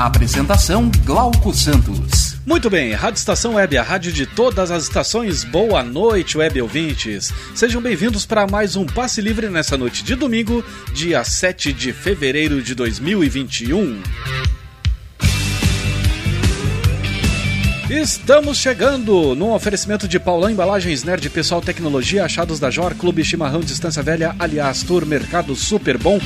Apresentação Glauco Santos. Muito bem, Rádio Estação Web, a rádio de todas as estações. Boa noite, web ouvintes. Sejam bem-vindos para mais um Passe Livre nessa noite de domingo, dia 7 de fevereiro de 2021. Estamos chegando num oferecimento de Paulão Embalagens Nerd Pessoal Tecnologia, Achados da Jor, Clube Chimarrão Distância Velha, Aliás Tour Mercado Super Bom,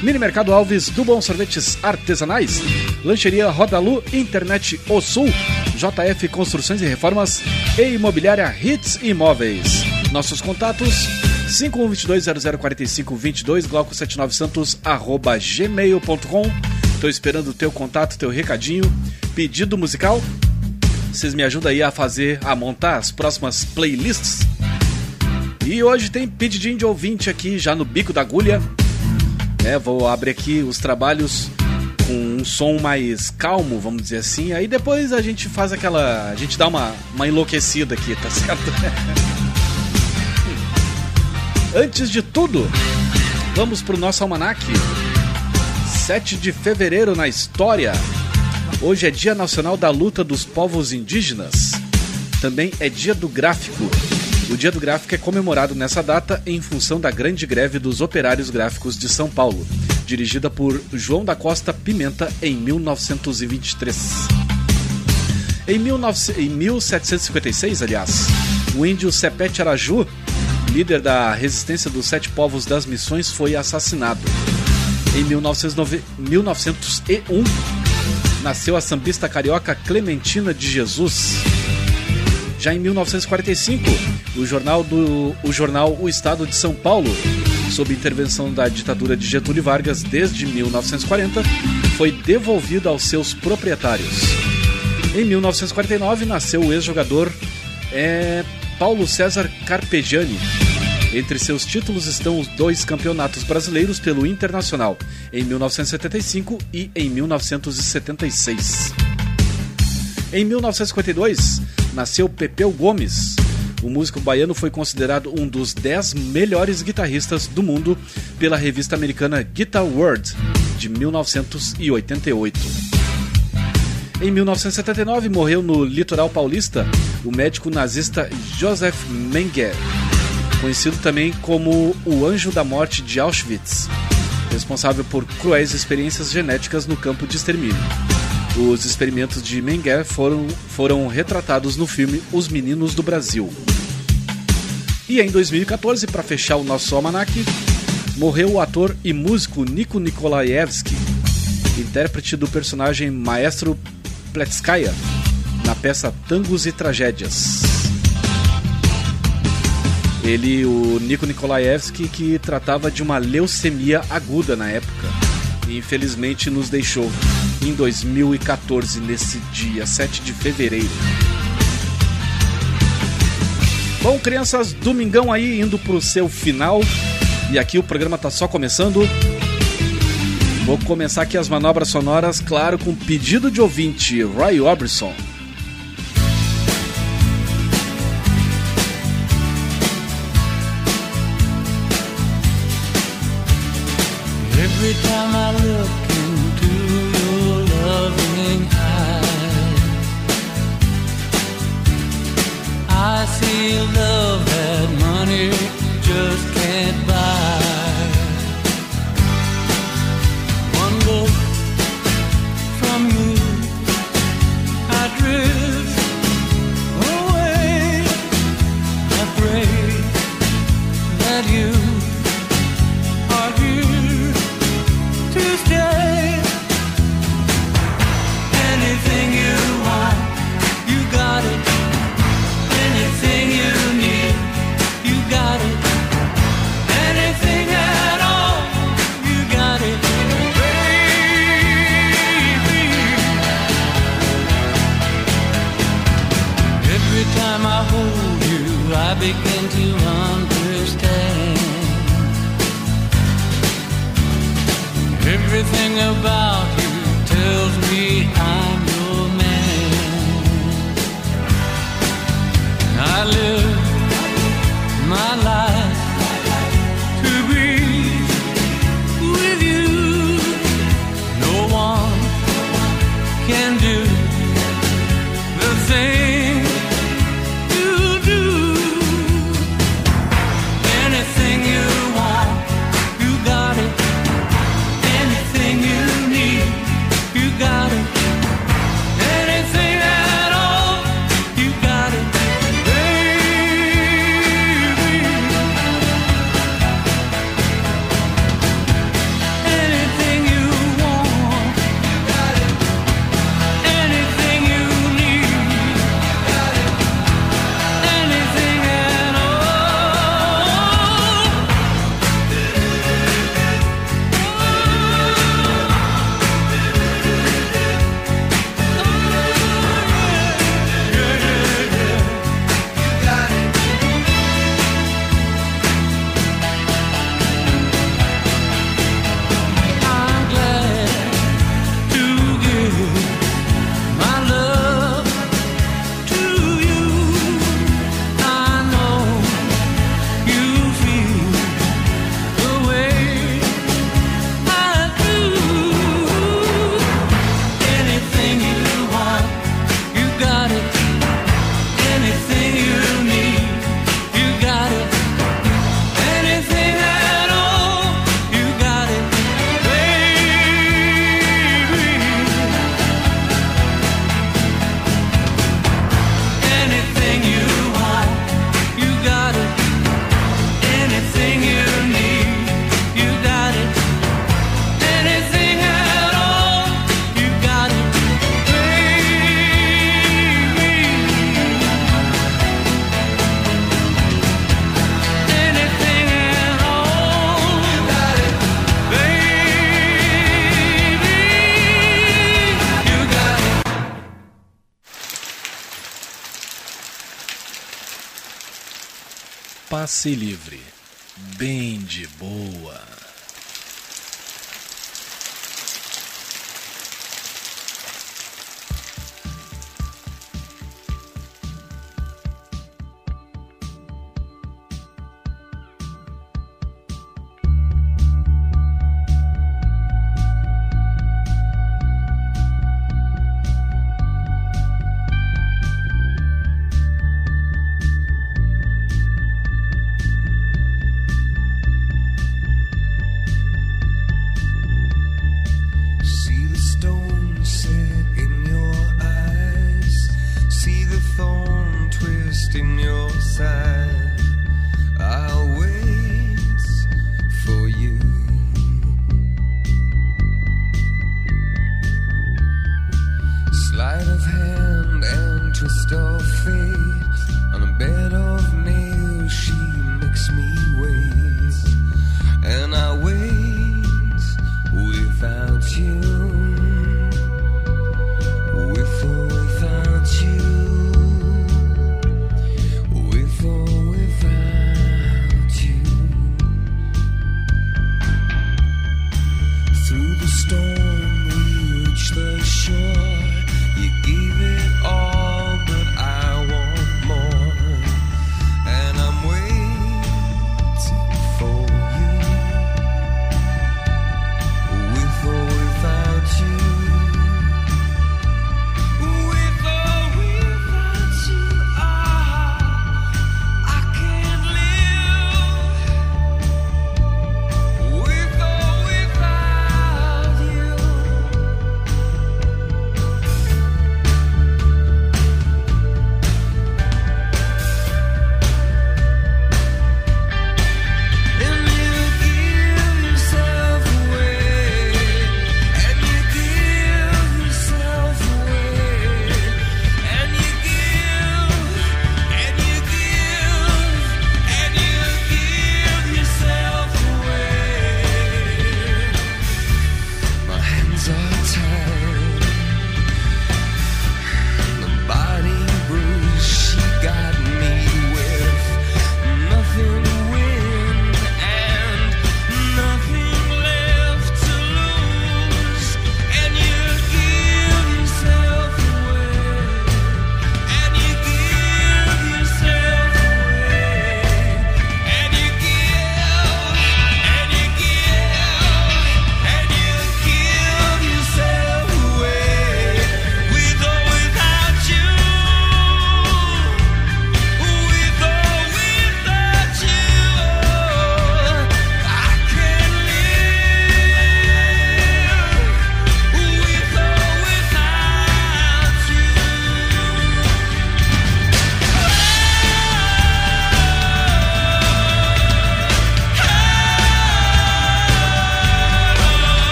Mini Mercado Alves, do Bom Sorvetes Artesanais, Lancheria Rodalu, Internet O Sul, JF Construções e Reformas e Imobiliária Hits Imóveis. Nossos contatos 5122004522, glauco79santos, arroba gmail.com. Estou esperando o teu contato, teu recadinho, pedido musical vocês me ajudam aí a fazer, a montar as próximas playlists. E hoje tem pedidinho de ouvinte aqui já no bico da agulha. É, vou abrir aqui os trabalhos com um som mais calmo, vamos dizer assim. Aí depois a gente faz aquela. A gente dá uma, uma enlouquecida aqui, tá certo? Antes de tudo, vamos pro nosso almanac. 7 de fevereiro na história. Hoje é Dia Nacional da Luta dos Povos Indígenas. Também é Dia do Gráfico. O Dia do Gráfico é comemorado nessa data em função da grande greve dos operários gráficos de São Paulo, dirigida por João da Costa Pimenta em 1923. Em, 19... em 1756, aliás, o índio Sepete Araju, líder da resistência dos sete povos das missões, foi assassinado. Em 1909... 1901, nasceu a sambista carioca Clementina de Jesus. Já em 1945, o jornal, do, o jornal O Estado de São Paulo, sob intervenção da ditadura de Getúlio Vargas desde 1940, foi devolvido aos seus proprietários. Em 1949, nasceu o ex-jogador é, Paulo César Carpegiani, entre seus títulos estão os dois campeonatos brasileiros pelo Internacional, em 1975 e em 1976. Em 1952, nasceu Pepeu Gomes. O músico baiano foi considerado um dos 10 melhores guitarristas do mundo pela revista americana Guitar World, de 1988. Em 1979, morreu no litoral paulista o médico nazista Joseph Mengele conhecido também como o Anjo da Morte de Auschwitz, responsável por cruéis experiências genéticas no campo de extermínio. Os experimentos de Mengele foram, foram retratados no filme Os Meninos do Brasil. E em 2014, para fechar o nosso almanac, morreu o ator e músico Niko Nikolaevsky, intérprete do personagem Maestro Pletskaya, na peça Tangos e Tragédias. Ele, o Niko Nikolaevsky, que tratava de uma leucemia aguda na época. E infelizmente nos deixou em 2014, nesse dia 7 de fevereiro. Bom, crianças, domingão aí indo pro seu final. E aqui o programa tá só começando. Vou começar aqui as manobras sonoras, claro, com pedido de ouvinte, Roy Orbison. See love that money just can't buy. About Passe livre. Bem de boa.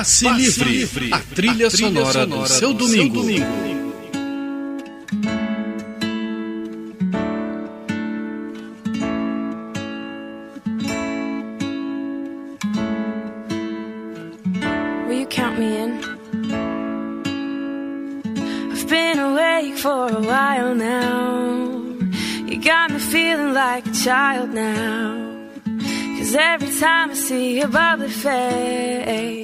Passe, Passe livre. livre, a trilha, a trilha sonora, sonora, do, seu, domingo. seu domingo. me child now. Cause every time I see your bubbly face.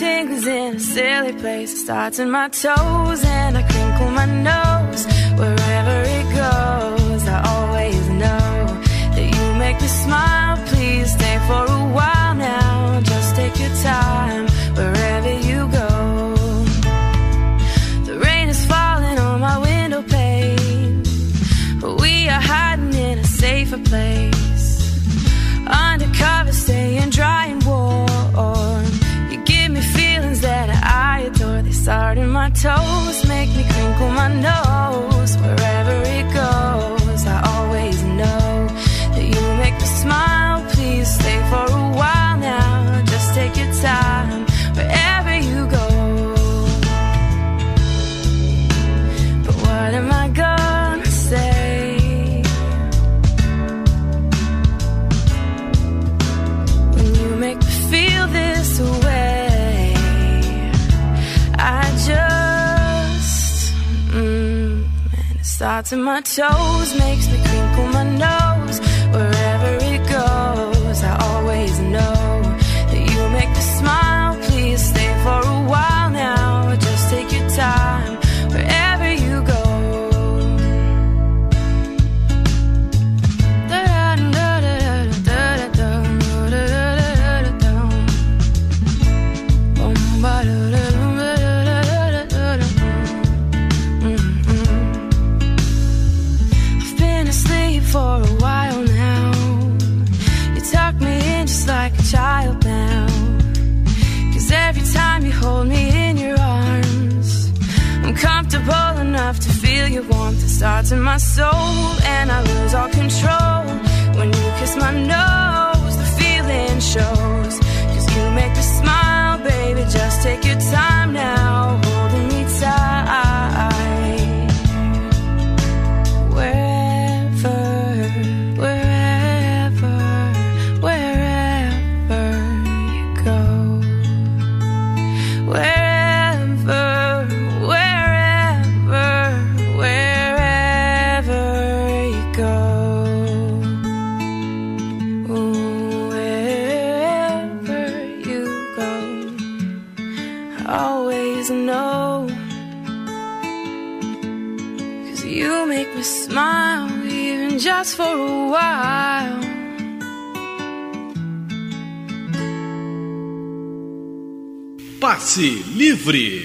tingles in a silly place. It starts in my toes and I crinkle my nose. Wherever it goes, I always know that you make me smile. Please stay for a while now. Just take your time wherever you go. The rain is falling on my window pane, but we are hiding in a safer place. toes make me crinkle my nose. out to my toes makes livre.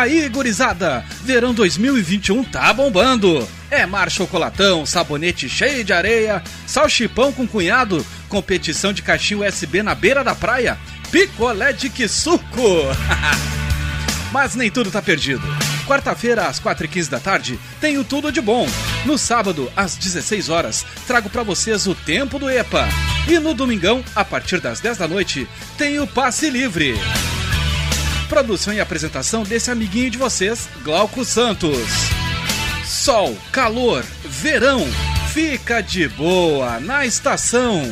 Aí, gurizada? Verão 2021 tá bombando. É mar chocolatão, sabonete cheio de areia, salchipão com cunhado, competição de caixinha USB na beira da praia, picolé de que suco. Mas nem tudo tá perdido. Quarta-feira, às 4h15 da tarde, tenho tudo de bom. No sábado, às 16 horas, trago pra vocês o tempo do EPA. E no domingão, a partir das 10 da noite, tem o passe livre. Produção e apresentação desse amiguinho de vocês, Glauco Santos. Sol, calor, verão, fica de boa na estação.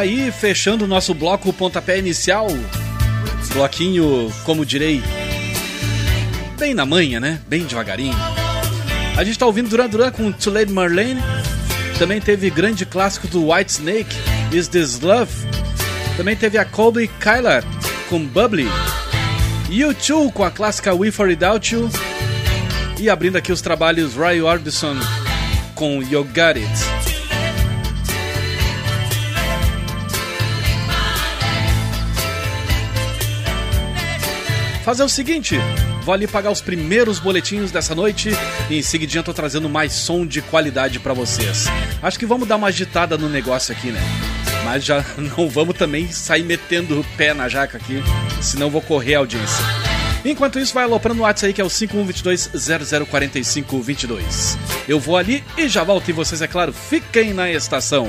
Aí fechando o nosso bloco pontapé inicial. Bloquinho, como direi, bem na manhã, né? Bem devagarinho. A gente tá ouvindo Duran Duran com Too Late Marlene. Também teve grande clássico do White Snake, Is This Love. Também teve a Colby Kyler com Bubbly. U2 com a clássica We For Without You. E abrindo aqui os trabalhos Roy Orbison com You Got It. Fazer o seguinte, vou ali pagar os primeiros boletins dessa noite e em seguidinha tô trazendo mais som de qualidade pra vocês. Acho que vamos dar uma agitada no negócio aqui, né? Mas já não vamos também sair metendo o pé na jaca aqui, senão vou correr a audiência. Enquanto isso, vai aloprando o WhatsApp aí que é o 5122-004522. Eu vou ali e já volto e vocês, é claro, fiquem na estação.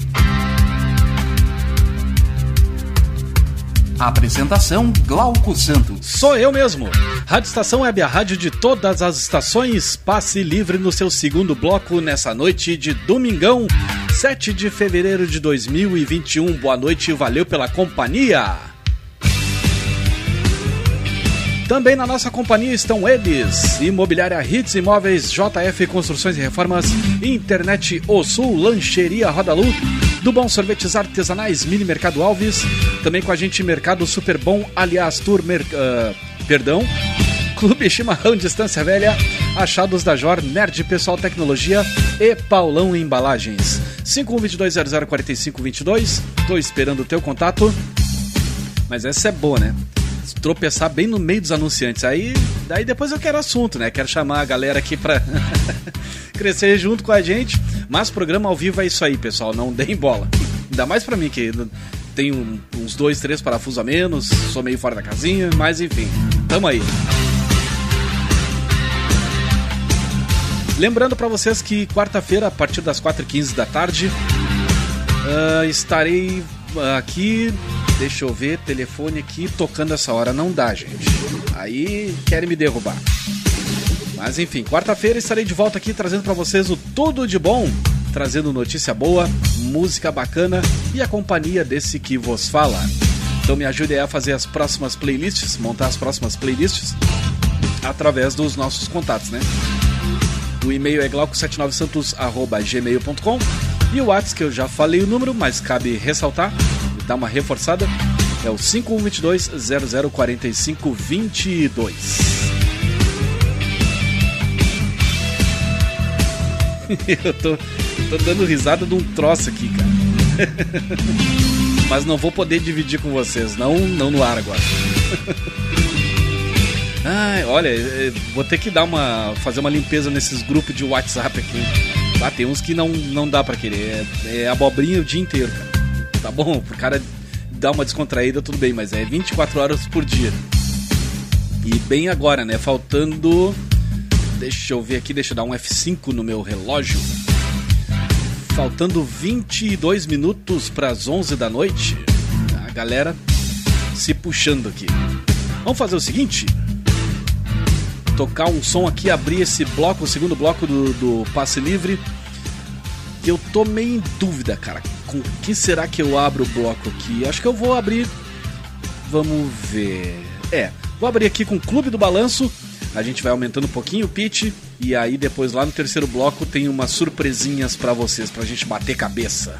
Apresentação Glauco Santos. Sou eu mesmo. Rádio Estação Web, a rádio de todas as estações. Passe livre no seu segundo bloco nessa noite de domingão, 7 de fevereiro de 2021. Boa noite valeu pela companhia. Também na nossa companhia estão eles: Imobiliária Hits Imóveis, JF Construções e Reformas, Internet O Sul, Lancheria Rodalu, do Bom Sorvetes Artesanais, Mini Mercado Alves, também com a gente Mercado Super Bom, aliás, Tour, Mer- ah, perdão, Clube Chimarrão Distância Velha, Achados da Jor, Nerd Pessoal Tecnologia e Paulão Embalagens. 5122004522, tô esperando o teu contato. Mas essa é boa, né? Tropeçar bem no meio dos anunciantes. Aí, daí depois eu quero assunto, né? Quero chamar a galera aqui pra crescer junto com a gente. Mas programa ao vivo é isso aí, pessoal. Não deem bola. Ainda mais pra mim, que tenho um- uns dois, três parafusos a menos, sou meio fora da casinha, mas enfim, tamo aí. Lembrando pra vocês que quarta-feira, a partir das 4h15 da tarde, ah, estarei aqui. Deixa eu ver, telefone aqui tocando essa hora não dá, gente. Aí querem me derrubar. Mas enfim, quarta-feira estarei de volta aqui trazendo pra vocês o tudo de bom, trazendo notícia boa, música bacana e a companhia desse que vos fala. Então me ajude a fazer as próximas playlists, montar as próximas playlists através dos nossos contatos, né? O e-mail é glauco79santos.gmail.com e o WhatsApp, que eu já falei o número, mas cabe ressaltar, dar uma reforçada, é o 5122-004522. eu tô, tô dando risada de um troço aqui, cara. mas não vou poder dividir com vocês, não, não no ar agora. Ai, olha, eh, vou ter que dar uma. fazer uma limpeza nesses grupos de WhatsApp aqui. Ah, tem uns que não, não dá pra querer. É, é abobrinha o dia inteiro, cara. Tá bom, pro cara dar uma descontraída, tudo bem, mas é 24 horas por dia. E bem agora, né? Faltando. Deixa eu ver aqui, deixa eu dar um F5 no meu relógio. Faltando 22 minutos para as 11 da noite. A galera se puxando aqui. Vamos fazer o seguinte: tocar um som aqui, abrir esse bloco, o segundo bloco do, do passe livre. Eu tô meio em dúvida, cara. Com que será que eu abro o bloco aqui? Acho que eu vou abrir. Vamos ver. É, vou abrir aqui com o Clube do Balanço. A gente vai aumentando um pouquinho o pitch. E aí depois lá no terceiro bloco tem umas surpresinhas pra vocês, pra gente bater cabeça.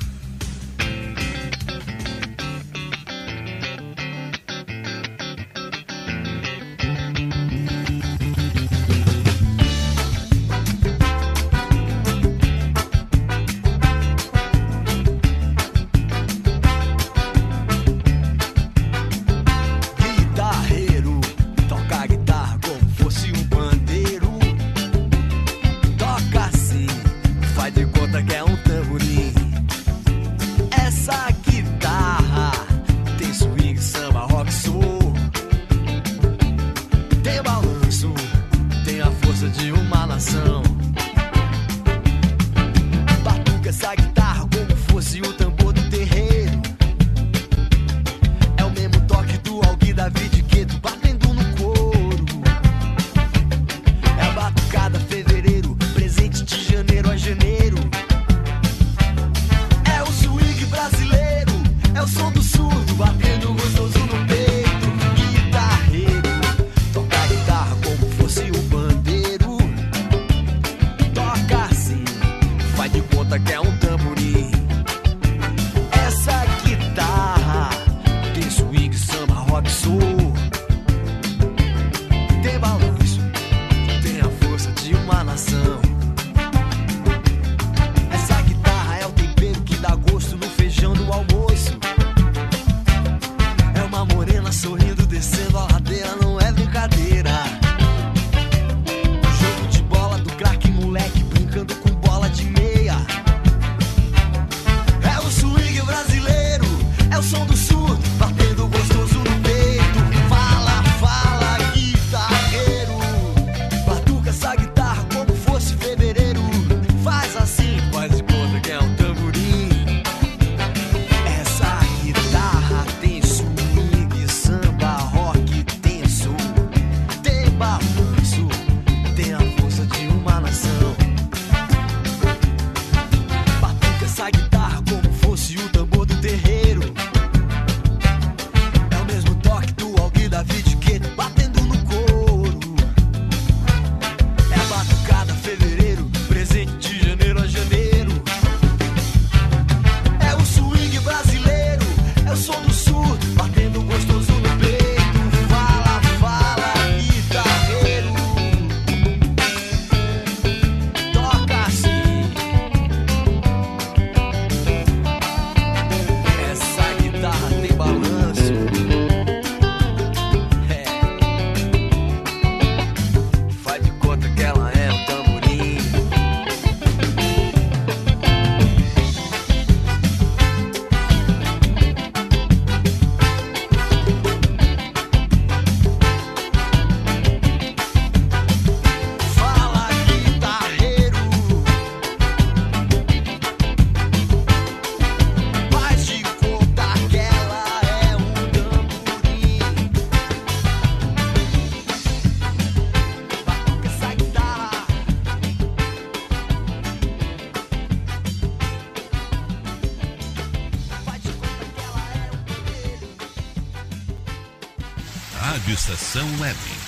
Rádio Estação Web.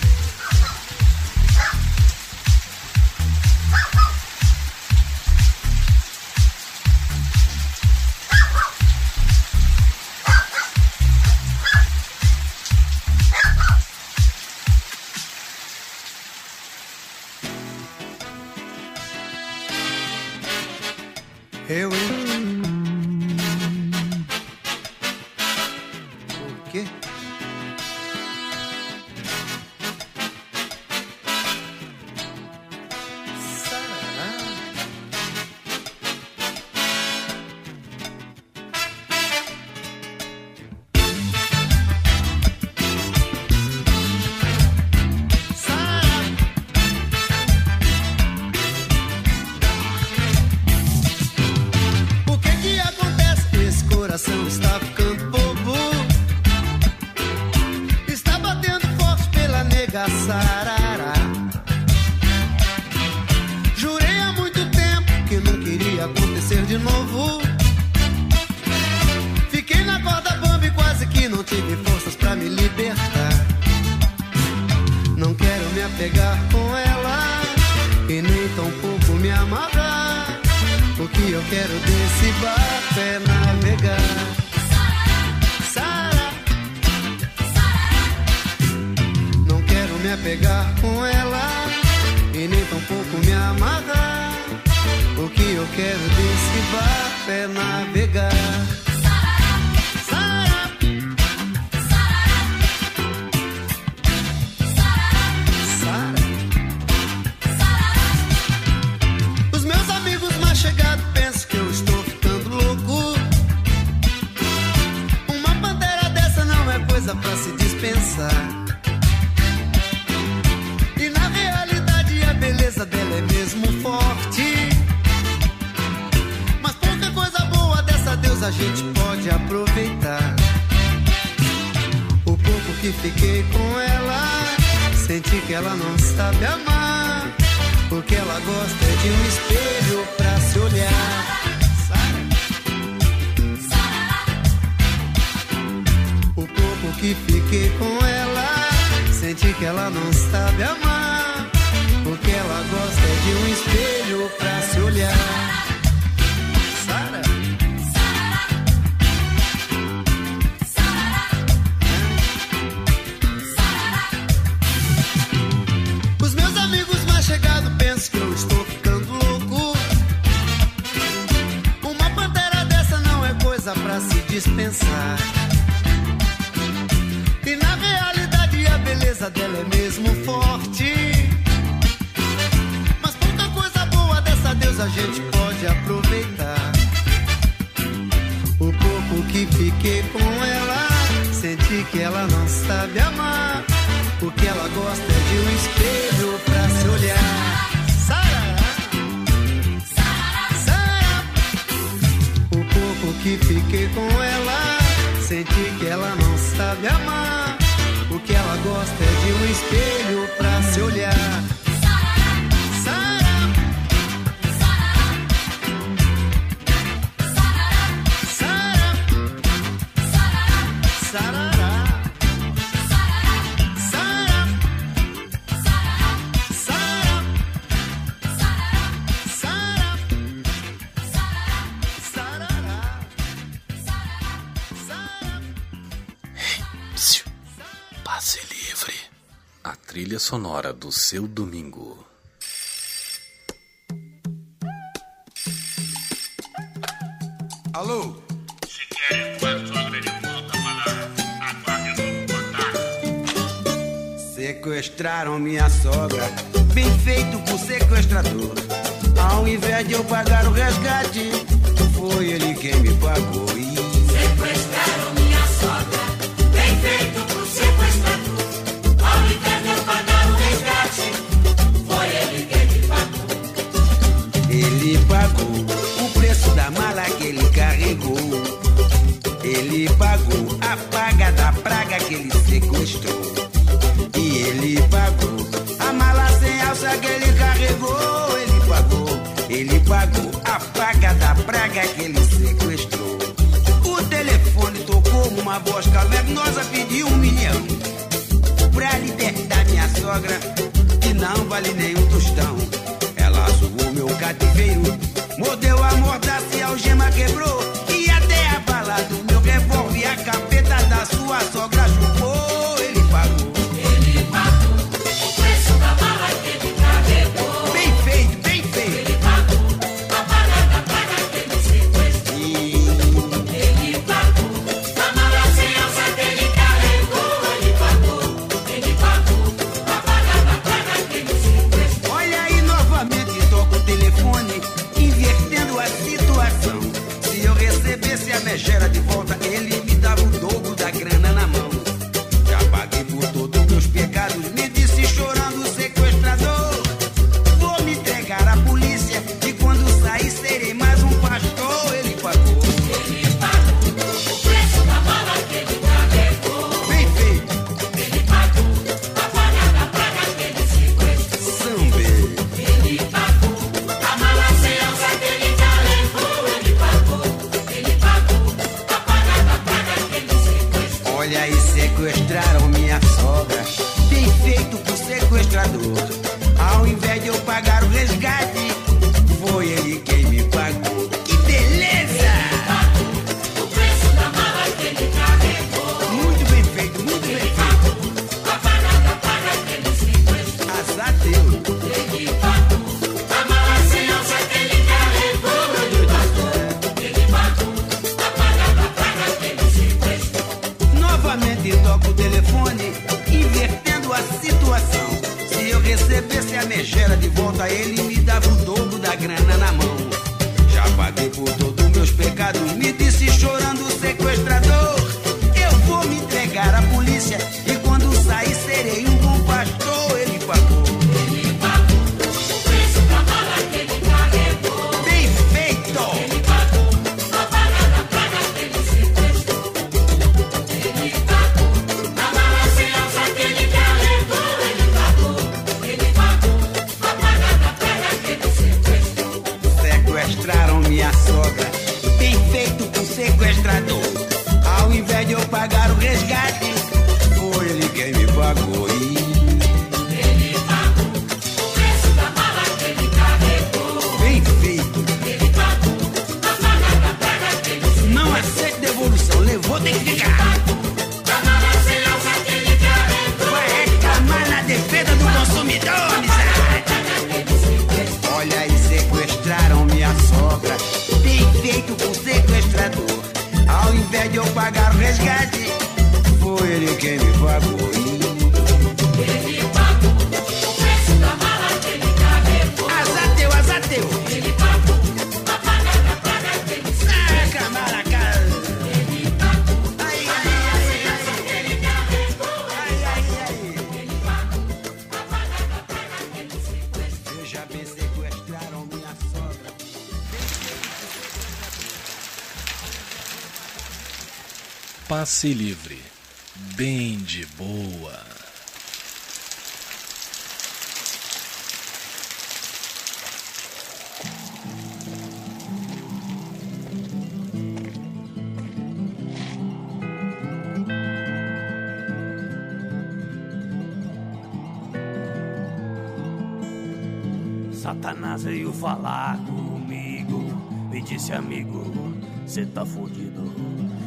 que ela não sabe amar. O que ela gosta é de um espelho pra se olhar. sonora do seu domingo. Alô? Se querem com a sogra de volta para a guarda do Sequestraram minha sogra, bem feito por sequestrador. Ao invés de eu pagar o resgate, foi ele quem me pagou. que ele sequestrou. O telefone tocou uma voz cavernosa, pediu um milhão pra libertar minha sogra, que não vale nem um tostão. Ela zoou meu cativeiro se livre, bem de boa. Satanás veio falar comigo, me disse amigo, cê tá fudido,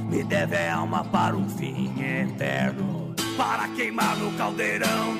me deve a alma queimar no caldeirão.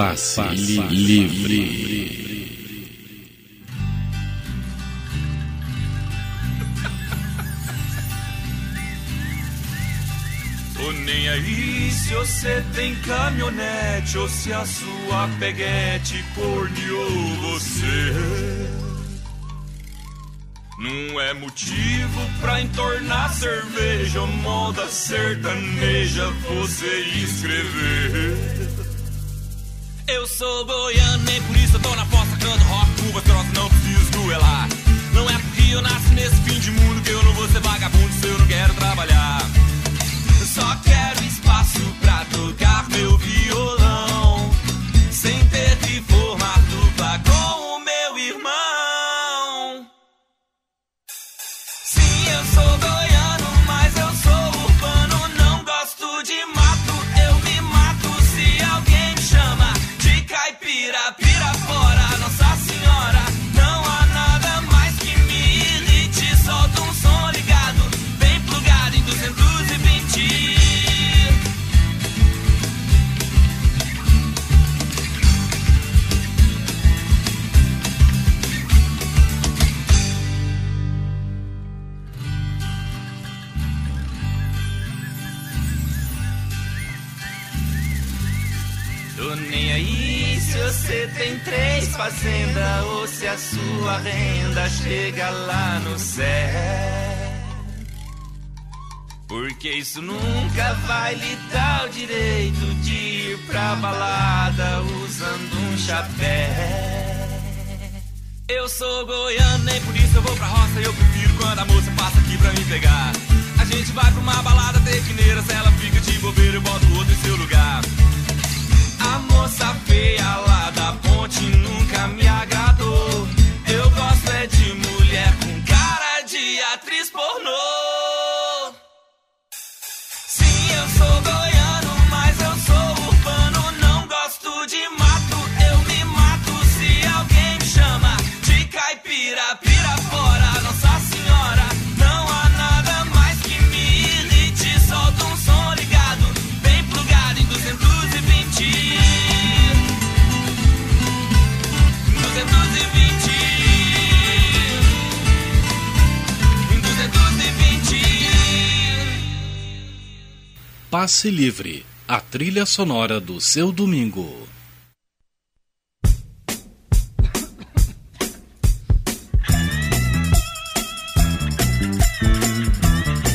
Passe, passe, li- livre. Tô nem aí se você tem caminhonete ou se a sua peguete corneou você. Não é motivo pra entornar cerveja ou moda sertaneja você escrever. Sou goiano, nem por isso eu tô na fossa, canto rock, curva, troço, não preciso duelar. Não é porque eu nasci nesse fim de mundo que eu não vou ser vagabundo Passe Livre, a trilha sonora do seu domingo.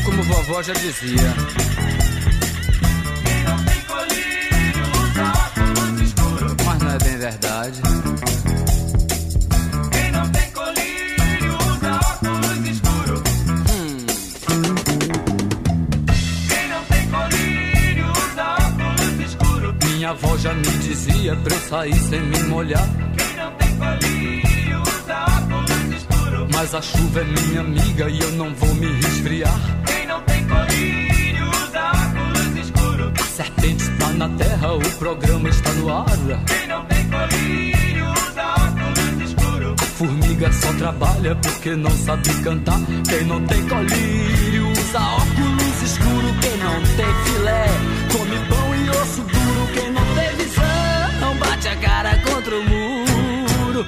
Como vovó já dizia. Sair sem me molhar. Quem não tem colírio usa óculos escuros. Mas a chuva é minha amiga e eu não vou me resfriar. Quem não tem colírio usa óculos escuros. A serpente está na terra, o programa está no ar. Quem não tem colírio usa óculos escuros. A formiga só trabalha porque não sabe cantar. Quem não tem colírio usa óculos escuro. Quem não tem filé come pão e osso contra o muro.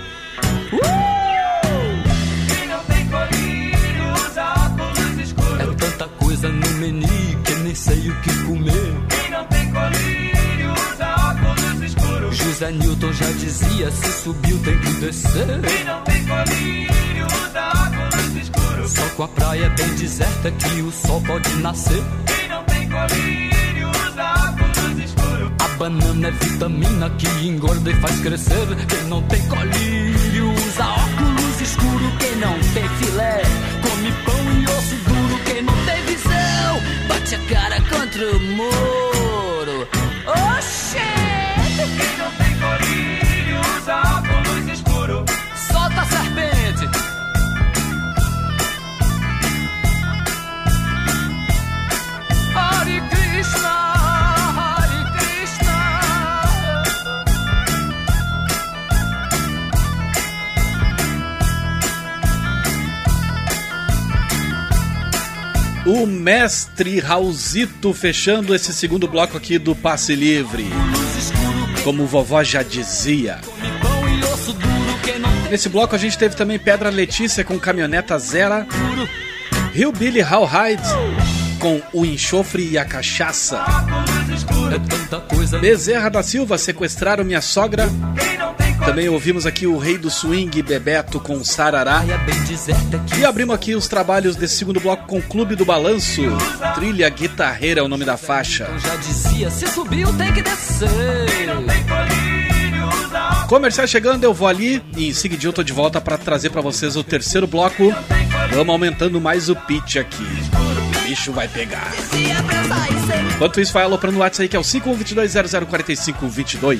Uh! Quem não tem colírio usa óculos escuros. É tanta coisa no menu que nem sei o que comer. Quem não tem colírio usa óculos escuros. José Newton já dizia: se subiu tem que descer. Quem não tem colírio usa óculos escuros. Só com a praia bem deserta que o sol pode nascer. Quem não tem colírio banana é vitamina que engorda e faz crescer. Quem não tem colírio usa óculos escuro. Quem não tem filé come pão e osso duro. Quem não tem visão bate a cara contra o muro. Oxê! O mestre Raulzito fechando esse segundo bloco aqui do Passe Livre. Como vovó já dizia. Nesse bloco a gente teve também Pedra Letícia com Caminhoneta Zera. Rio Billy Howhide com O Enxofre e a Cachaça. Bezerra da Silva sequestraram minha sogra. Também ouvimos aqui o Rei do Swing Bebeto com Sarará. E abrimos aqui os trabalhos desse segundo bloco com Clube do Balanço. Trilha Guitarreira é o nome da faixa. Já dizia, se subiu tem que descer. Comercial chegando, eu vou ali e em seguidinho eu tô de volta para trazer para vocês o terceiro bloco. Vamos aumentando mais o pitch aqui. O bicho vai pegar. Enquanto isso, vai aloprando no WhatsApp aí que é o 5122004522.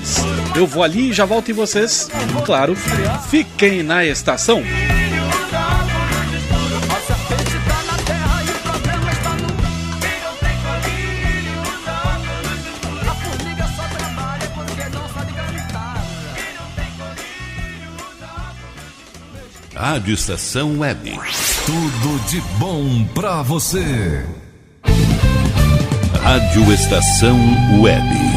Eu vou ali e já volto em vocês. Claro, fiquem na estação. Rádio Estação Web. Tudo de bom pra você. Rádio Estação Web.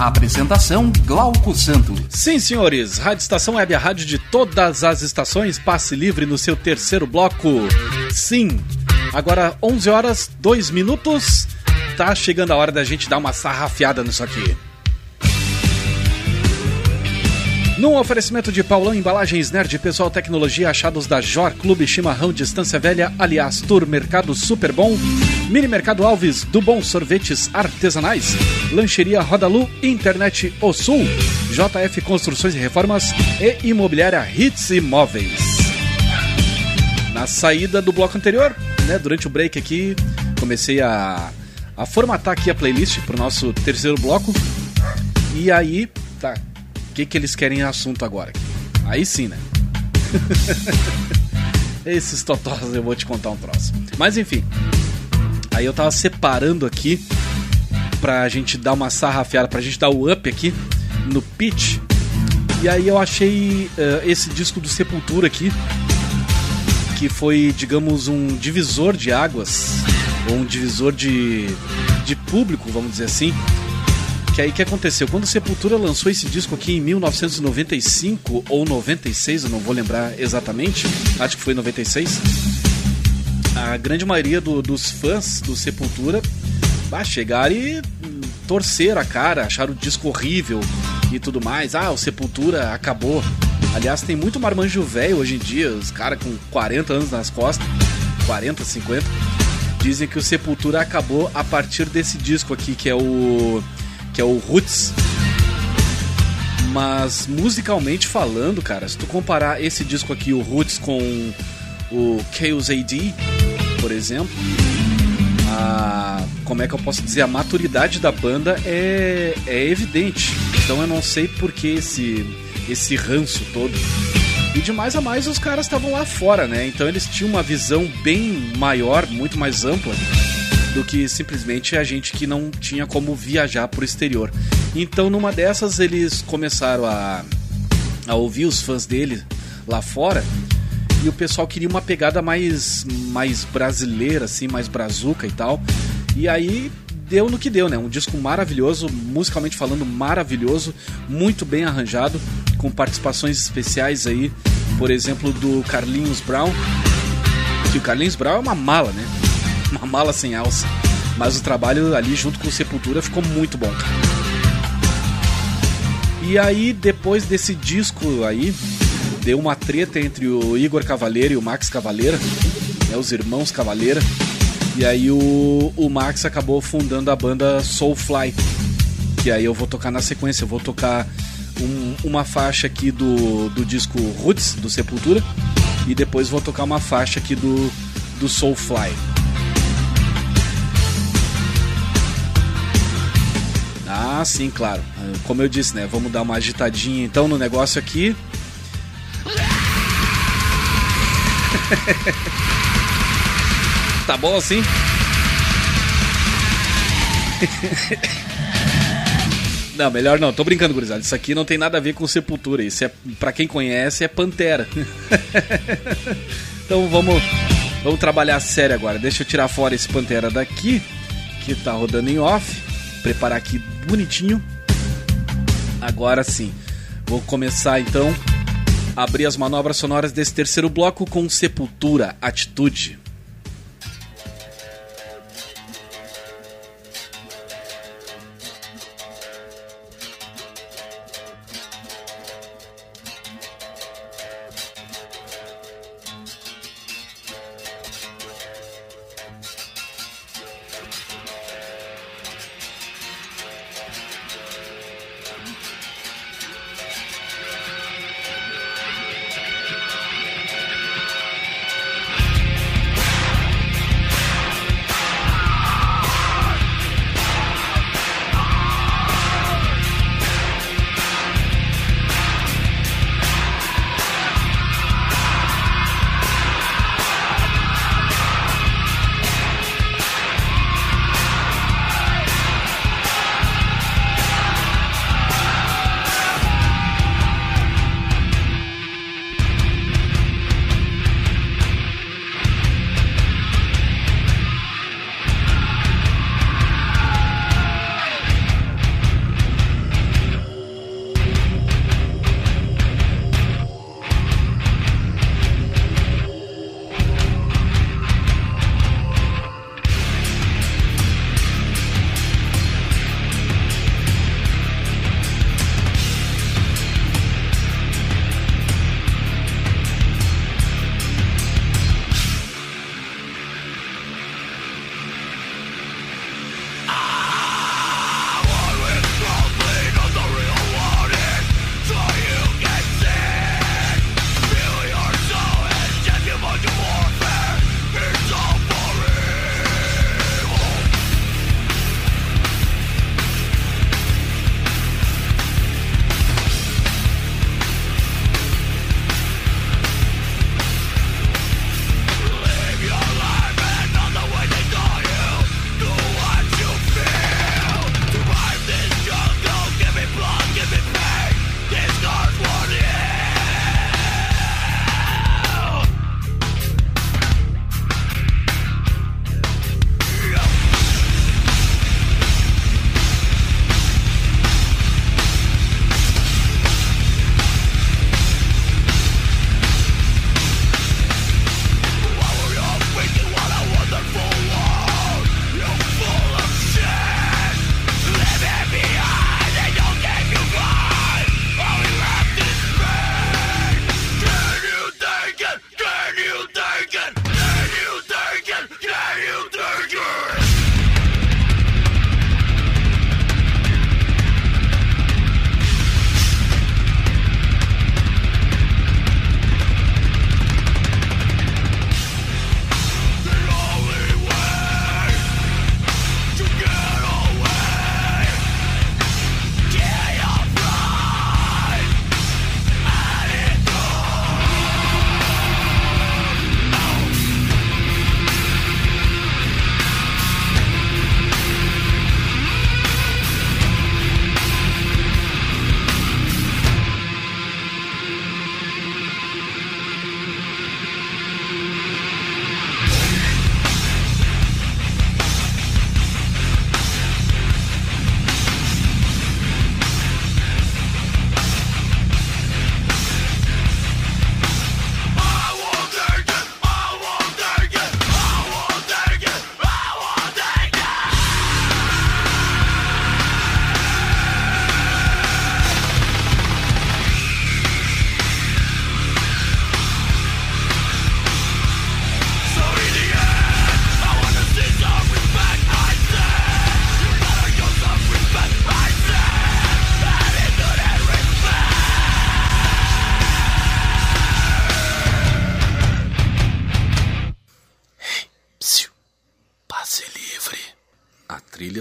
Apresentação Glauco Santos. Sim, senhores, Rádio Estação Web, a rádio de todas as estações, passe livre no seu terceiro bloco. Sim, agora 11 horas 2 minutos, tá chegando a hora da gente dar uma sarrafiada nisso aqui. Num oferecimento de Paulão Embalagens Nerd, Pessoal Tecnologia, achados da Jor, Clube Chimarrão, Distância Velha, aliás, Tour Mercado Super Bom, Mini Mercado Alves, do Bom Sorvetes Artesanais, Lancheria Rodalu, Internet O Sul, JF Construções e Reformas e Imobiliária Hits Imóveis. Na saída do bloco anterior, né, durante o break aqui, comecei a, a formatar aqui a playlist pro nosso terceiro bloco. E aí, tá, o que, que eles querem assunto agora? Aí sim, né? Esses totós eu vou te contar um troço. Mas enfim. Aí eu tava separando aqui pra gente dar uma sarrafiada, pra gente dar o up aqui no pitch. E aí eu achei eh, esse disco do Sepultura aqui, que foi, digamos, um divisor de águas, ou um divisor de, de público, vamos dizer assim. Que aí que aconteceu? Quando o Sepultura lançou esse disco aqui em 1995 ou 96, eu não vou lembrar exatamente, acho que foi 96. A grande maioria do- dos fãs do Sepultura bah, chegaram e torceram a cara, acharam o disco horrível e tudo mais. Ah, o Sepultura acabou. Aliás, tem muito marmanjo velho hoje em dia, os caras com 40 anos nas costas, 40, 50, dizem que o Sepultura acabou a partir desse disco aqui, que é o que é o Roots. Mas musicalmente falando, cara, se tu comparar esse disco aqui, o Roots, com o Chaos AD, por exemplo, a, como é que eu posso dizer, a maturidade da banda é, é evidente. Então eu não sei por que esse, esse ranço todo. E de mais a mais os caras estavam lá fora, né? Então eles tinham uma visão bem maior, muito mais ampla do que simplesmente a gente que não tinha como viajar pro exterior. Então numa dessas eles começaram a, a ouvir os fãs dele lá fora e o pessoal queria uma pegada mais mais brasileira assim, mais brazuca e tal. E aí deu no que deu, né? Um disco maravilhoso, musicalmente falando maravilhoso, muito bem arranjado, com participações especiais aí, por exemplo, do Carlinhos Brown. Que o Carlinhos Brown é uma mala, né? Uma mala sem alça. Mas o trabalho ali junto com o Sepultura ficou muito bom. E aí, depois desse disco aí, deu uma treta entre o Igor Cavaleira e o Max Cavaleira, né, os irmãos Cavaleira. E aí o, o Max acabou fundando a banda Soulfly. Que aí eu vou tocar na sequência, eu vou tocar um- uma faixa aqui do, do disco Roots, do Sepultura, e depois vou tocar uma faixa aqui do, do Soulfly. Ah, sim, claro. Como eu disse, né? Vamos dar uma agitadinha então no negócio aqui. tá bom assim? Não, melhor não, tô brincando, gurizada. Isso aqui não tem nada a ver com Sepultura. Isso é, pra quem conhece, é Pantera. então vamos, vamos trabalhar sério agora. Deixa eu tirar fora esse Pantera daqui, que tá rodando em off. Preparar aqui bonitinho. Agora sim, vou começar então abrir as manobras sonoras desse terceiro bloco com Sepultura Atitude.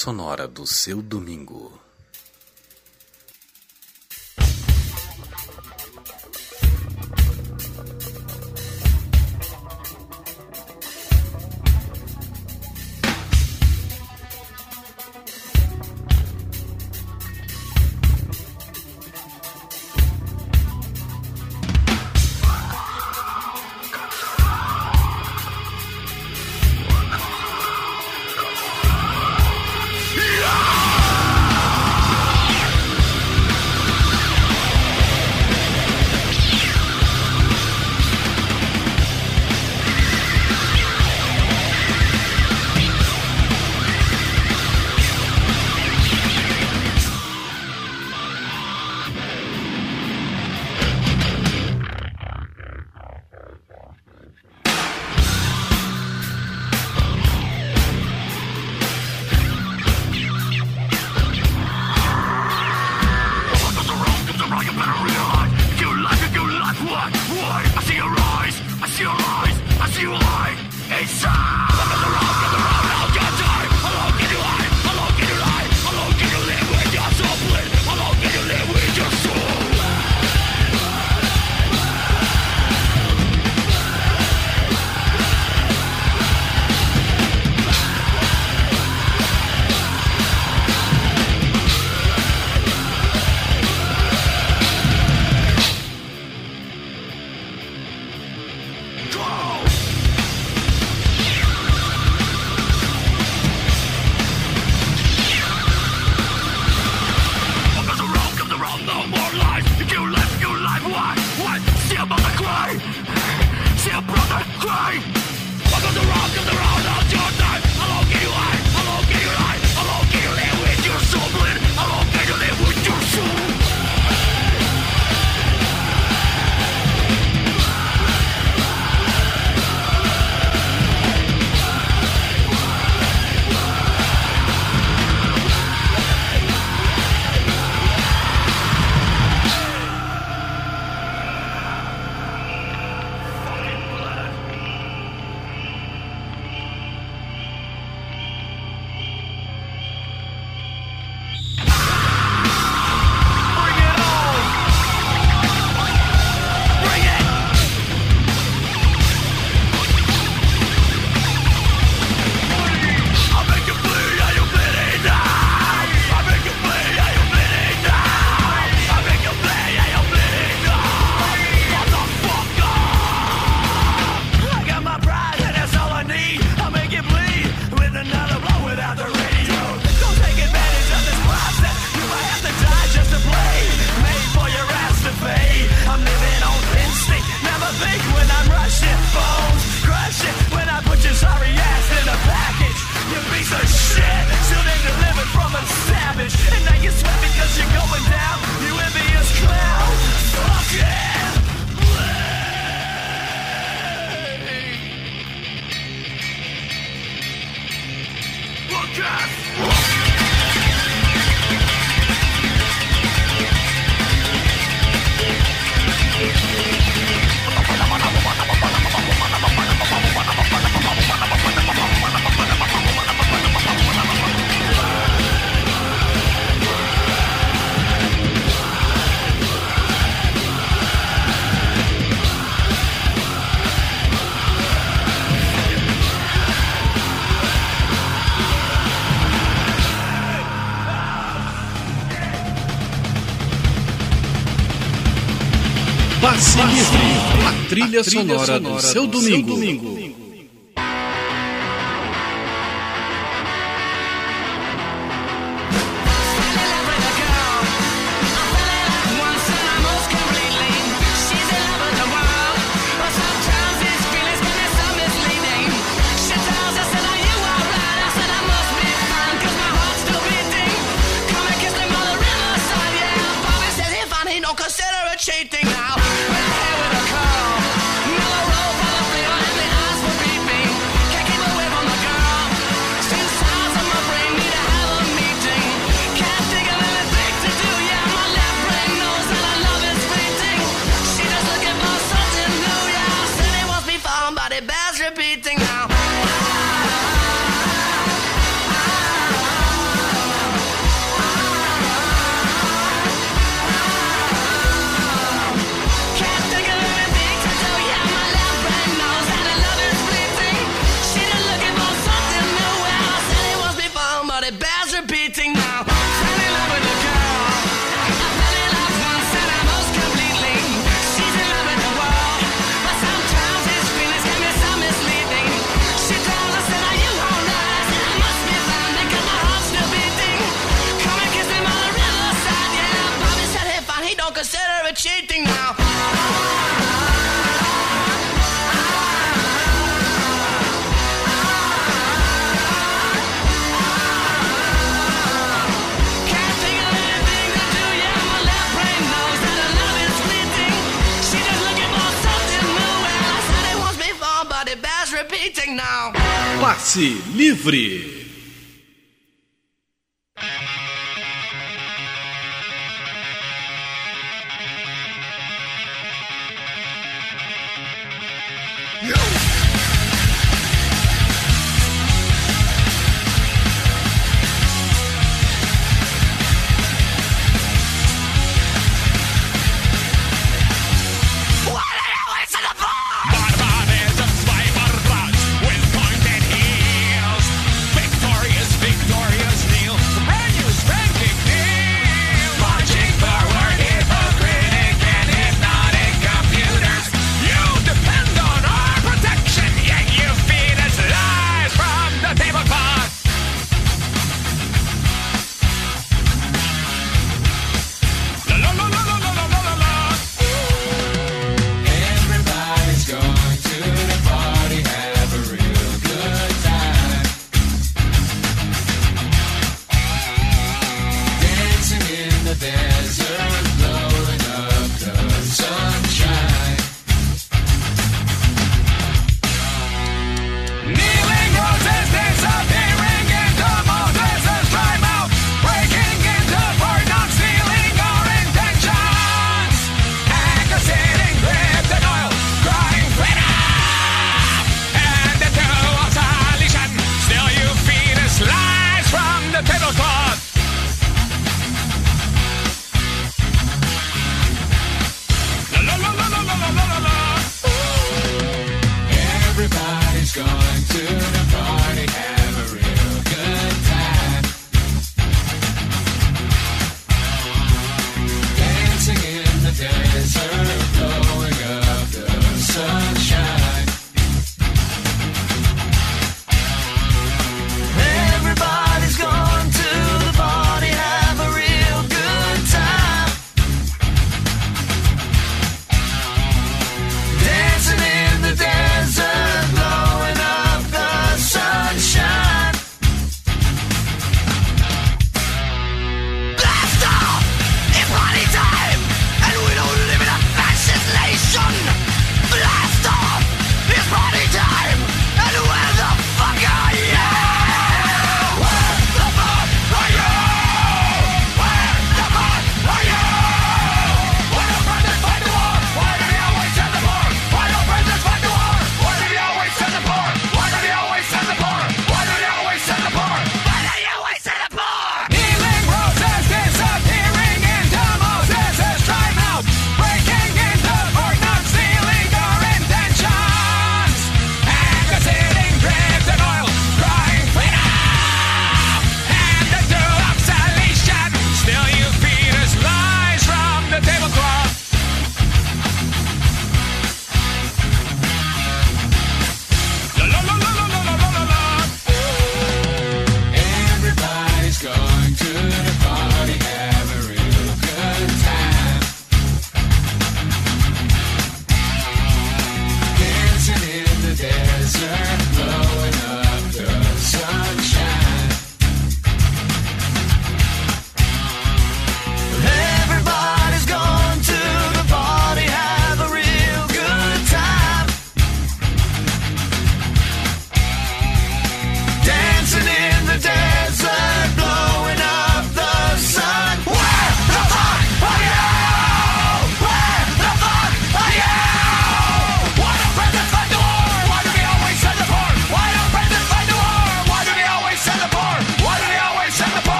sonora do seu domingo. trilha, sonora, sonora do seu domingo. Seu domingo.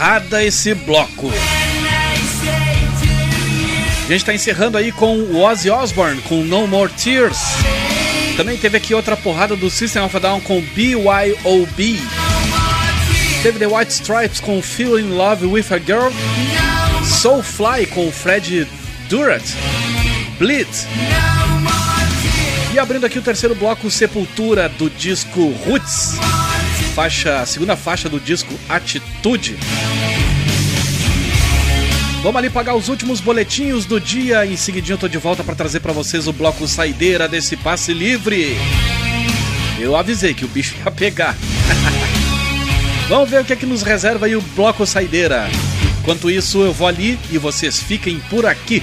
Porrada esse bloco. A gente tá encerrando aí com o Ozzy Osbourne com No More Tears. Também teve aqui outra porrada do System of a Down com BYOB. Teve The White Stripes com Feel in Love with a Girl. Soulfly com Fred Durant. Bleed. E abrindo aqui o terceiro bloco, Sepultura do disco Roots. Faixa, segunda faixa do disco Atitude. Vamos ali pagar os últimos boletinhos do dia. Em seguidinho eu tô de volta para trazer para vocês o bloco saideira desse passe livre. Eu avisei que o bicho ia pegar. Vamos ver o que é que nos reserva aí o bloco saideira. Enquanto isso, eu vou ali e vocês fiquem por aqui.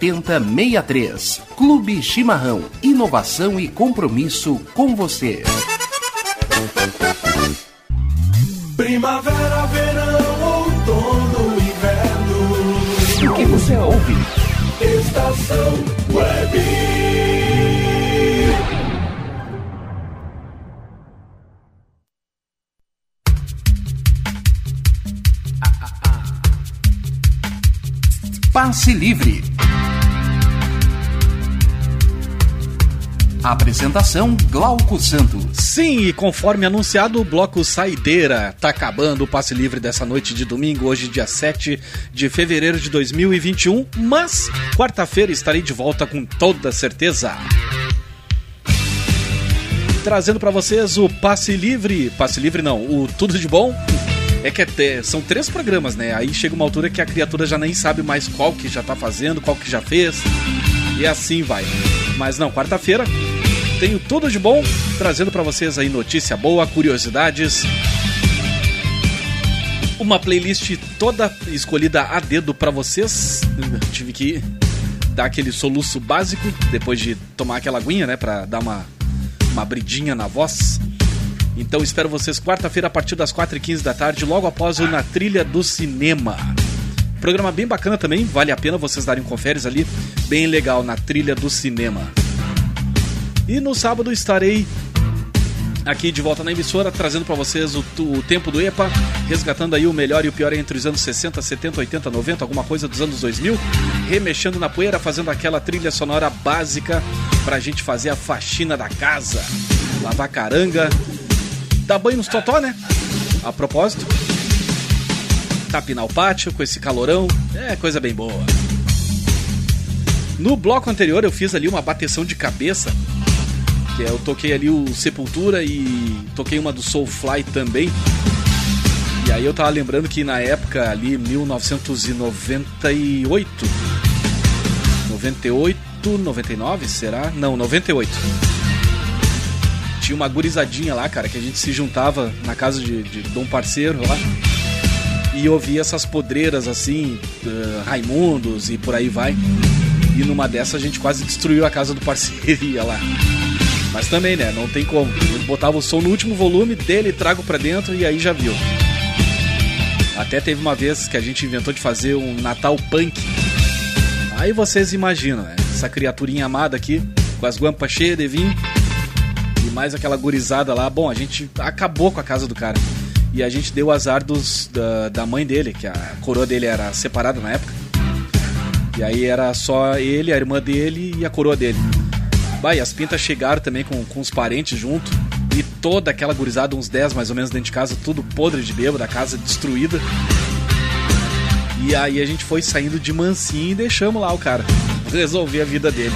7063. Clube Chimarrão. Inovação e compromisso com você. Primavera, verão, outono, inverno. O que você ouve? Estação Web. Passe Livre. Apresentação Glauco Santos. Sim, e conforme anunciado, o bloco Saideira tá acabando o passe livre dessa noite de domingo, hoje dia 7 de fevereiro de 2021, mas quarta-feira estarei de volta com toda certeza. Trazendo para vocês o passe livre, passe livre não, o tudo de bom É que até, são três programas, né? Aí chega uma altura que a criatura já nem sabe mais qual que já tá fazendo, qual que já fez. E assim vai. Mas não, quarta-feira tenho tudo de bom, trazendo pra vocês aí notícia boa, curiosidades. Uma playlist toda escolhida a dedo pra vocês. Tive que dar aquele soluço básico depois de tomar aquela aguinha, né, Pra dar uma uma bridinha na voz. Então espero vocês quarta-feira a partir das 4h15 da tarde, logo após o Na Trilha do Cinema. Programa bem bacana também, vale a pena vocês darem conferes ali, bem legal na Trilha do Cinema. E no sábado estarei aqui de volta na emissora, trazendo para vocês o, o tempo do EPA, resgatando aí o melhor e o pior entre os anos 60, 70, 80, 90, alguma coisa dos anos 2000, remexendo na poeira, fazendo aquela trilha sonora básica pra gente fazer a faxina da casa, lavar caranga, dar banho nos totó, né? A propósito, tapinar o pátio com esse calorão, é coisa bem boa. No bloco anterior eu fiz ali uma bateção de cabeça que é, eu toquei ali o Sepultura e toquei uma do Soulfly também. E aí eu tava lembrando que na época ali, 1998, 98, 99, será? Não, 98. Tinha uma gurizadinha lá, cara, que a gente se juntava na casa de, de, um parceiro lá e ouvia essas podreiras assim, eh, Raimundos e por aí vai. E numa dessa a gente quase destruiu a casa do parceiro lá. Mas também, né? Não tem como. Eu botava o som no último volume dele, trago pra dentro e aí já viu. Até teve uma vez que a gente inventou de fazer um Natal punk. Aí vocês imaginam, né? Essa criaturinha amada aqui, com as guampas cheias de vinho. E mais aquela gurizada lá. Bom, a gente acabou com a casa do cara. E a gente deu azar dos, da, da mãe dele, que a coroa dele era separada na época. E aí era só ele, a irmã dele e a coroa dele. Bah, e as pintas chegaram também com, com os parentes junto. E toda aquela gurizada, uns 10 mais ou menos dentro de casa, tudo podre de bêbado, a casa destruída. E aí a gente foi saindo de mansinho e deixamos lá o cara resolver a vida dele.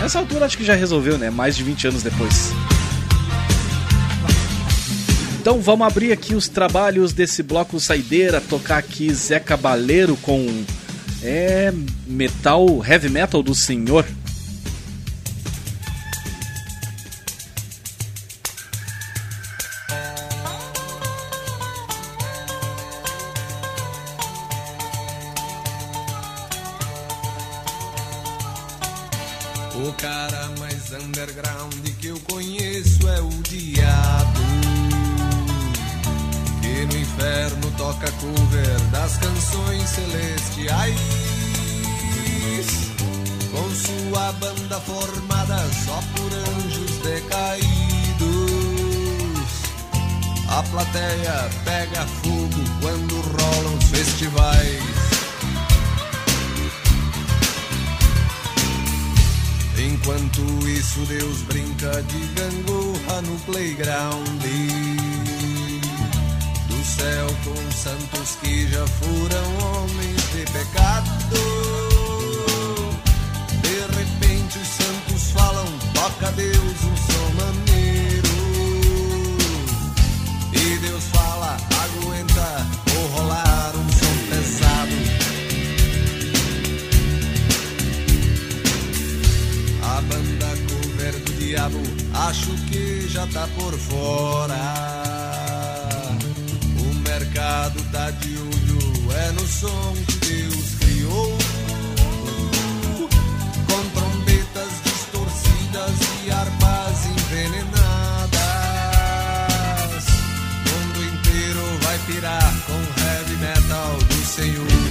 Nessa altura acho que já resolveu, né? Mais de 20 anos depois. Então vamos abrir aqui os trabalhos desse bloco saideira, tocar aqui Zé Cabaleiro com é metal, heavy metal do senhor. No inferno toca cover das canções celestiais. Com sua banda formada só por anjos decaídos. A plateia pega fogo quando rolam os festivais. Enquanto isso, Deus brinca de gangorra no playground. Céu com santos que já foram homens de pecado. De repente, os santos falam: toca Deus um som maneiro. E Deus fala: aguenta, vou rolar um som pesado. A banda cover do diabo, acho que já tá por fora. O mercado tá de olho, é no som que Deus criou. Com trombetas distorcidas e harpas envenenadas. O mundo inteiro vai pirar com heavy metal do Senhor.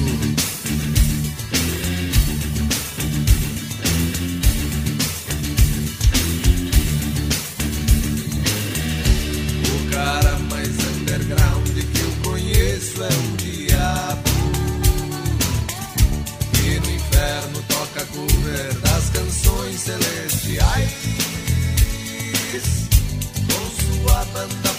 above the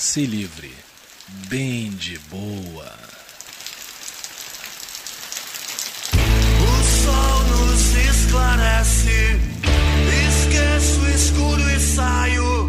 passe livre, bem de boa. O sol nos esclarece, esqueço o escuro e saio.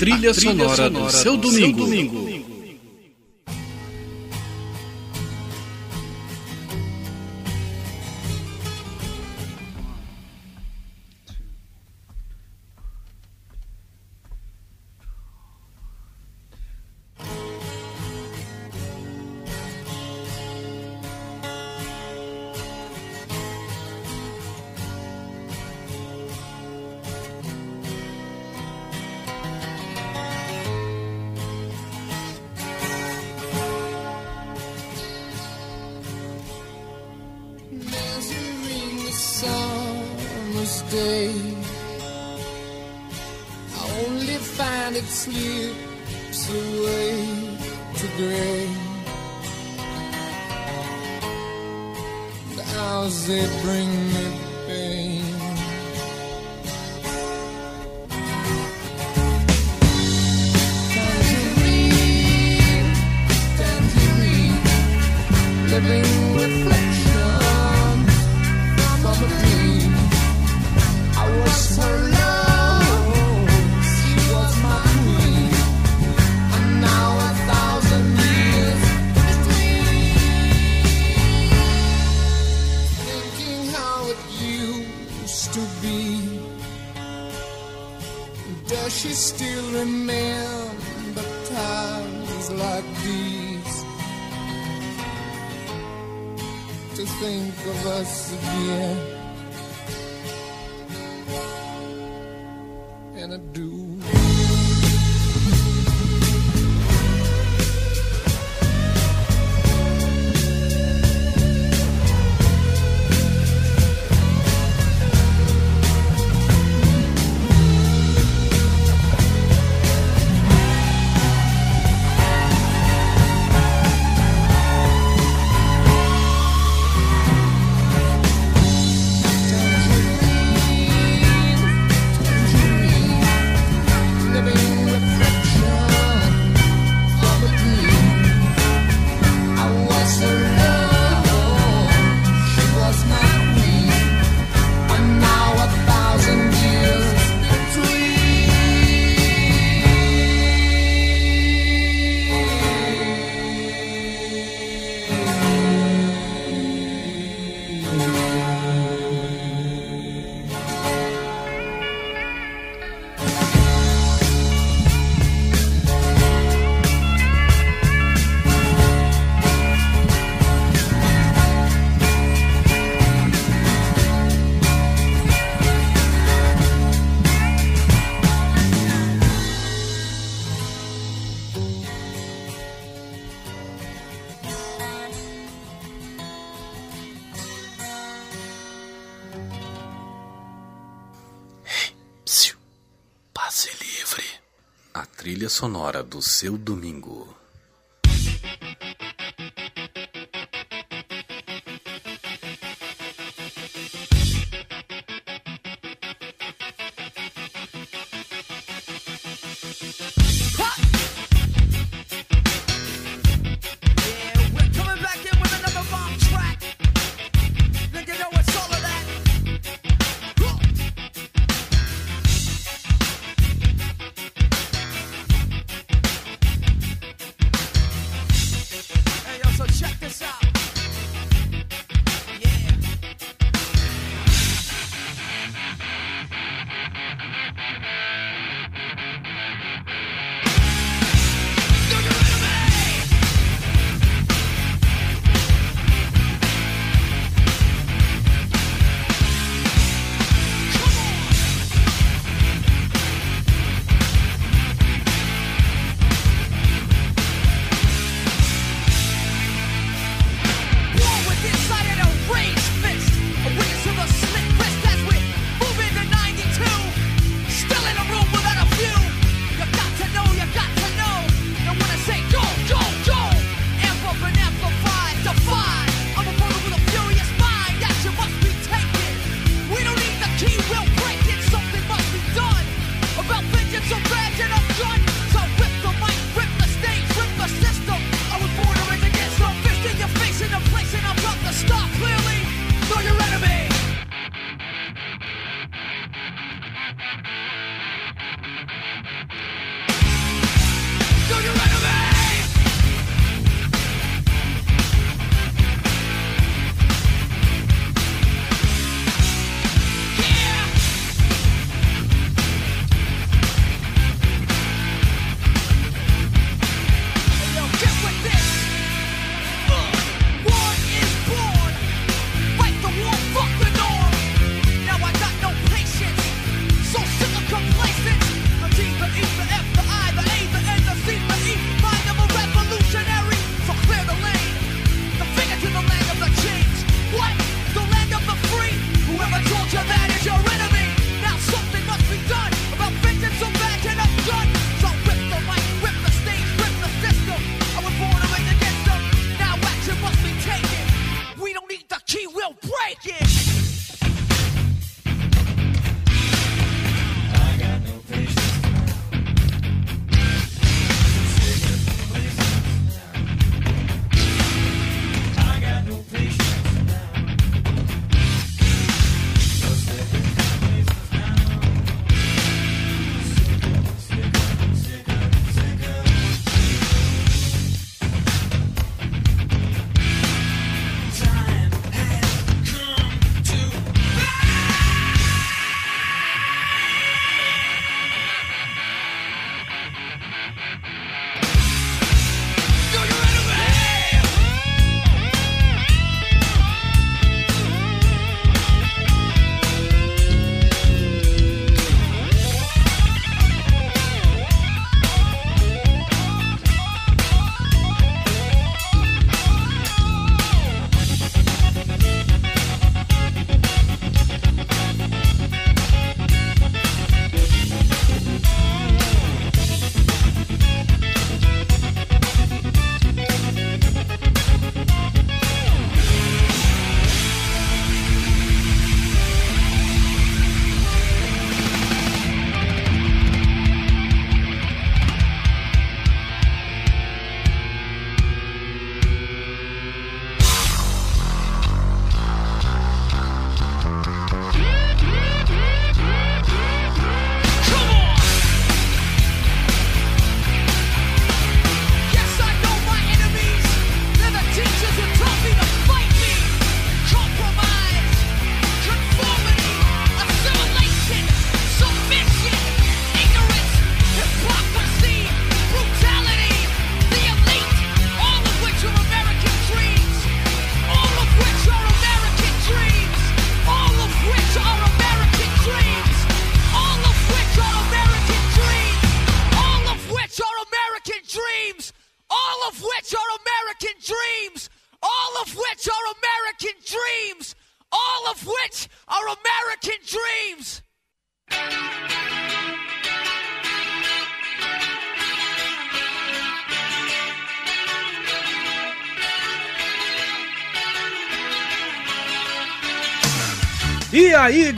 trilha, a trilha sonora, sonora do seu domingo. Seu domingo. and it slips away to grey. The hours they bring me sonora do seu domingo.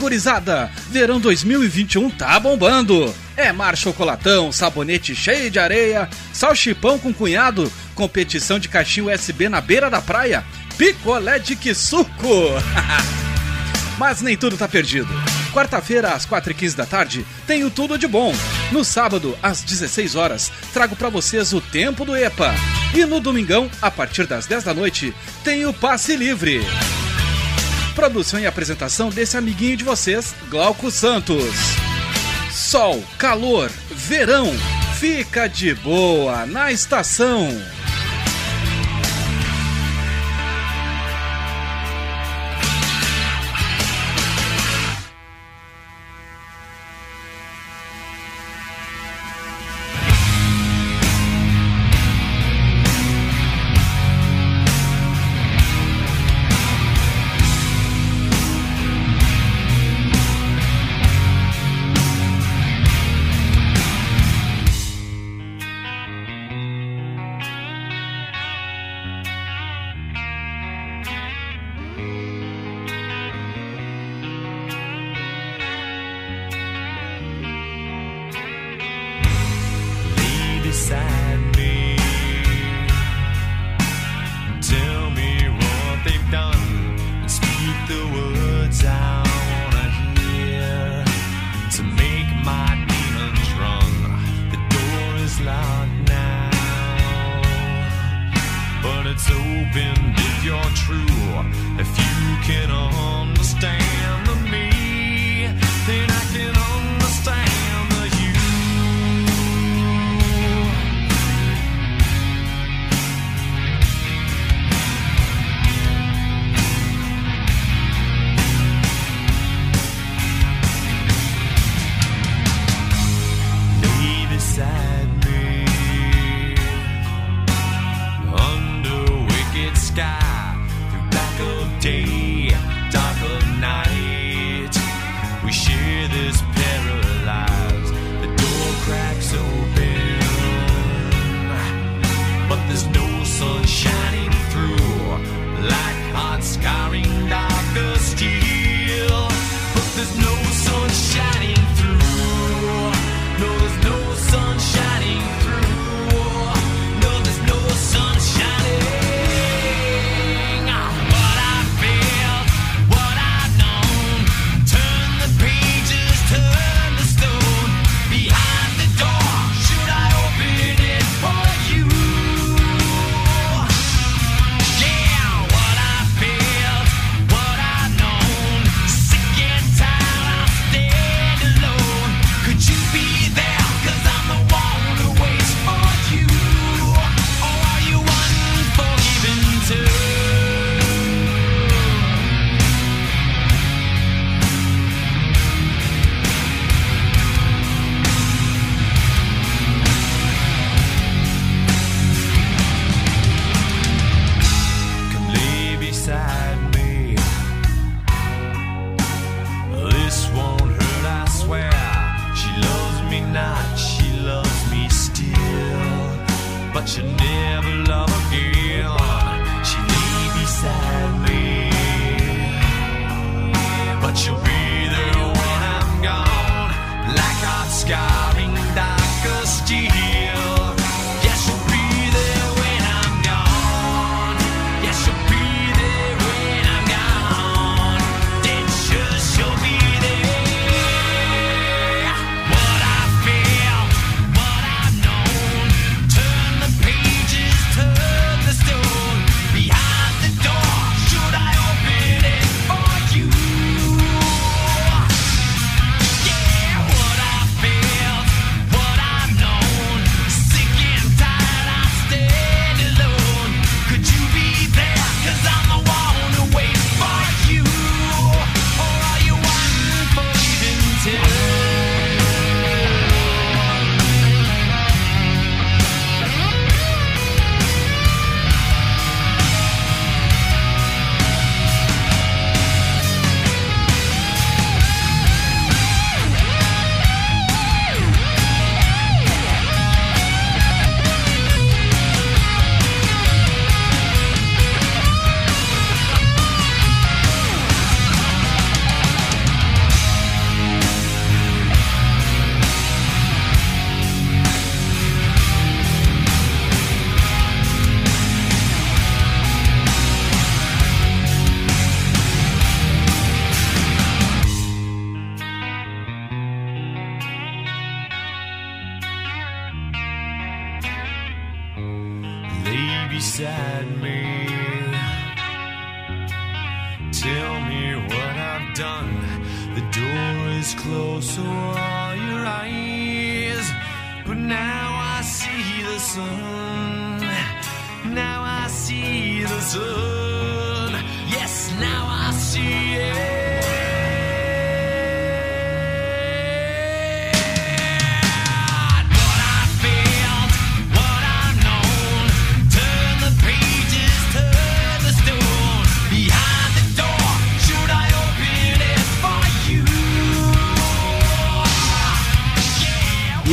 Gurizada? Verão 2021 tá bombando. É mar chocolatão, sabonete cheio de areia, salchipão com cunhado, competição de caixinha USB na beira da praia, picolé de que suco. Mas nem tudo tá perdido. Quarta-feira, às 4h15 da tarde, tenho tudo de bom. No sábado, às 16 horas, trago pra vocês o tempo do EPA. E no domingão, a partir das 10 da noite, tem o passe livre. Produção e apresentação desse amiguinho de vocês, Glauco Santos. Sol, calor, verão, fica de boa na estação.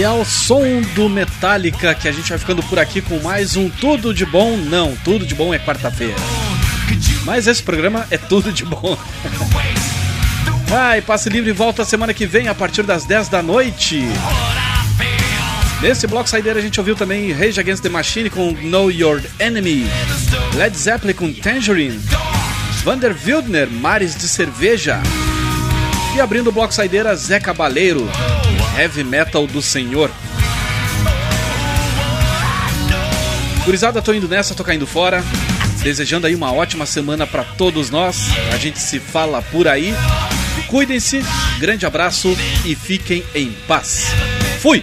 E é o som do Metallica que a gente vai ficando por aqui com mais um Tudo de Bom. Não, Tudo de Bom é quarta-feira. Mas esse programa é tudo de bom. Ai, passe livre volta semana que vem a partir das 10 da noite. Nesse bloco saideira a gente ouviu também Rage Against the Machine com Know Your Enemy, Led Zeppelin com Tangerine, Vander Wildner, Mares de Cerveja. E abrindo o bloco saideira, Zé Cabaleiro, Heavy Metal do Senhor. Gurizada, tô indo nessa, tô caindo fora. Desejando aí uma ótima semana para todos nós. A gente se fala por aí. Cuidem-se, grande abraço e fiquem em paz. Fui!